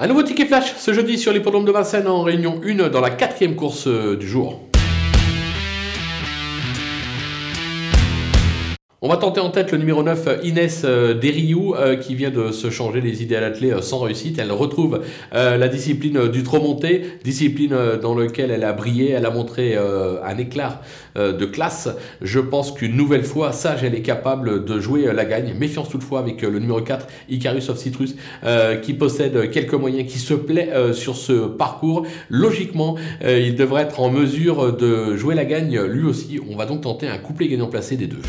Un nouveau ticket flash ce jeudi sur l'hippodrome de Vincennes en réunion 1 dans la quatrième course euh, du jour. On va tenter en tête le numéro 9, Inès euh, Deriou, euh, qui vient de se changer les idées à l'athlée euh, sans réussite. Elle retrouve la discipline du trop monté, discipline dans laquelle elle a brillé. Elle a montré un éclat de classe. Je pense qu'une nouvelle fois, Sage, elle est capable de jouer la gagne. Méfiance toutefois avec le numéro 4, Icarus of Citrus, qui possède quelques moyens, qui se plaît sur ce parcours. Logiquement, il devrait être en mesure de jouer la gagne lui aussi. On va donc tenter un couplet gagnant placé des deux.